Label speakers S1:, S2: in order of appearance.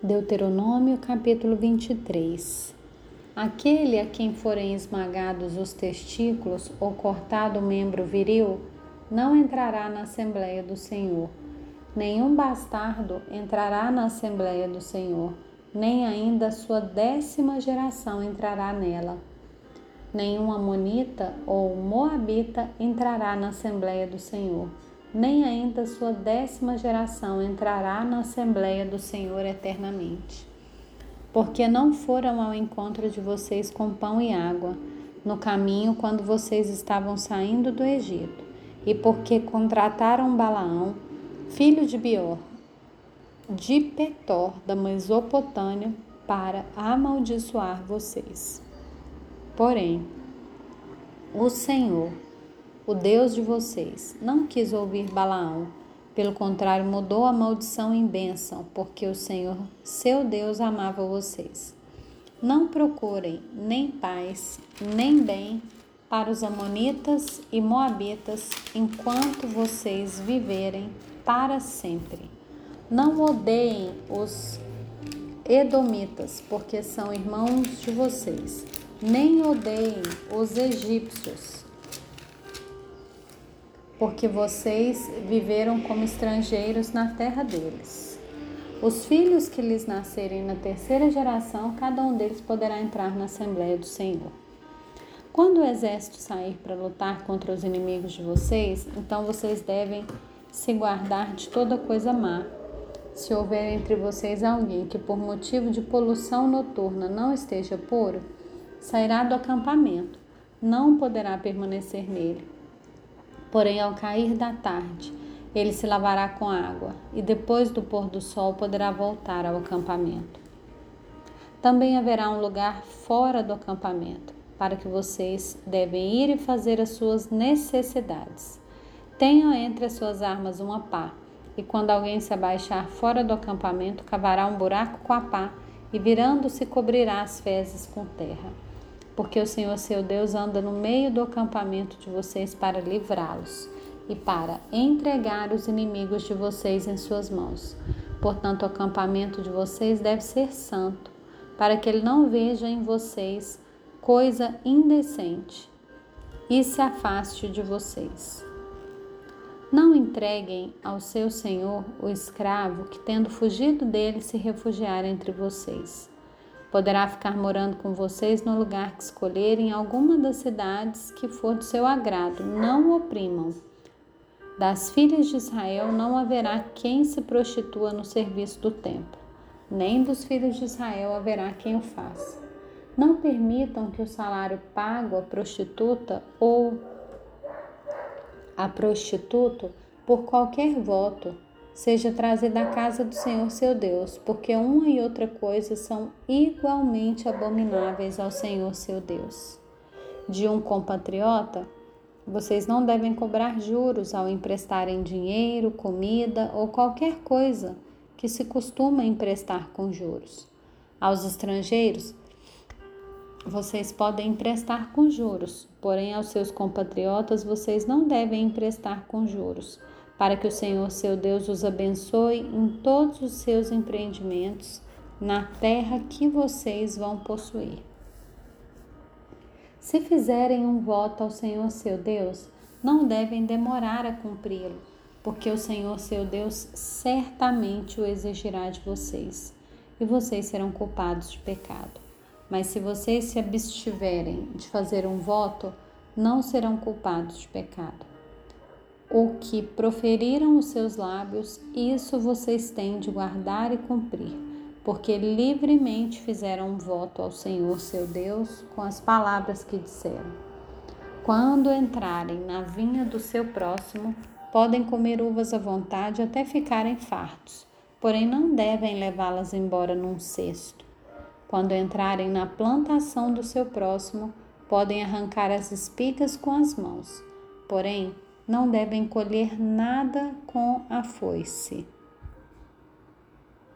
S1: Deuteronômio capítulo 23 Aquele a quem forem esmagados os testículos ou cortado o membro viril, não entrará na Assembleia do Senhor. Nenhum bastardo entrará na Assembleia do Senhor, nem ainda a sua décima geração entrará nela. Nenhum amonita ou moabita entrará na Assembleia do Senhor nem ainda sua décima geração entrará na Assembleia do Senhor eternamente. Porque não foram ao encontro de vocês com pão e água, no caminho quando vocês estavam saindo do Egito, e porque contrataram Balaão, filho de Bior, de Petor, da Mesopotâmia, para amaldiçoar vocês. Porém, o Senhor, o Deus de vocês, não quis ouvir Balaão. Pelo contrário, mudou a maldição em bênção, porque o Senhor, seu Deus, amava vocês. Não procurem nem paz, nem bem para os Amonitas e Moabitas enquanto vocês viverem para sempre. Não odeiem os Edomitas, porque são irmãos de vocês. Nem odeiem os egípcios, porque vocês viveram como estrangeiros na terra deles. Os filhos que lhes nascerem na terceira geração, cada um deles poderá entrar na Assembleia do Senhor. Quando o exército sair para lutar contra os inimigos de vocês, então vocês devem se guardar de toda coisa má. Se houver entre vocês alguém que por motivo de poluição noturna não esteja puro, sairá do acampamento, não poderá permanecer nele Porém, ao cair da tarde, ele se lavará com água e depois do pôr do sol poderá voltar ao acampamento. Também haverá um lugar fora do acampamento para que vocês devem ir e fazer as suas necessidades. Tenham entre as suas armas uma pá, e quando alguém se abaixar fora do acampamento, cavará um buraco com a pá e virando-se cobrirá as fezes com terra porque o Senhor seu Deus anda no meio do acampamento de vocês para livrá-los e para entregar os inimigos de vocês em suas mãos. Portanto, o acampamento de vocês deve ser santo, para que ele não veja em vocês coisa indecente e se afaste de vocês. Não entreguem ao seu senhor o escravo que, tendo fugido dele, se refugiar entre vocês Poderá ficar morando com vocês no lugar que escolherem, em alguma das cidades que for do seu agrado. Não oprimam. Das filhas de Israel não haverá quem se prostitua no serviço do templo, nem dos filhos de Israel haverá quem o faça. Não permitam que o salário pago à prostituta ou a prostituto por qualquer voto seja trazida à casa do Senhor seu Deus, porque uma e outra coisa são igualmente abomináveis ao Senhor seu Deus. De um compatriota, vocês não devem cobrar juros ao emprestarem dinheiro, comida ou qualquer coisa que se costuma emprestar com juros. Aos estrangeiros, vocês podem emprestar com juros, porém aos seus compatriotas vocês não devem emprestar com juros para que o Senhor seu Deus os abençoe em todos os seus empreendimentos na terra que vocês vão possuir. Se fizerem um voto ao Senhor seu Deus, não devem demorar a cumpri-lo, porque o Senhor seu Deus certamente o exigirá de vocês, e vocês serão culpados de pecado. Mas se vocês se abstiverem de fazer um voto, não serão culpados de pecado o que proferiram os seus lábios, isso vocês têm de guardar e cumprir, porque livremente fizeram um voto ao Senhor seu Deus com as palavras que disseram. Quando entrarem na vinha do seu próximo, podem comer uvas à vontade até ficarem fartos, porém não devem levá-las embora num cesto. Quando entrarem na plantação do seu próximo, podem arrancar as espigas com as mãos, porém não devem colher nada com a foice.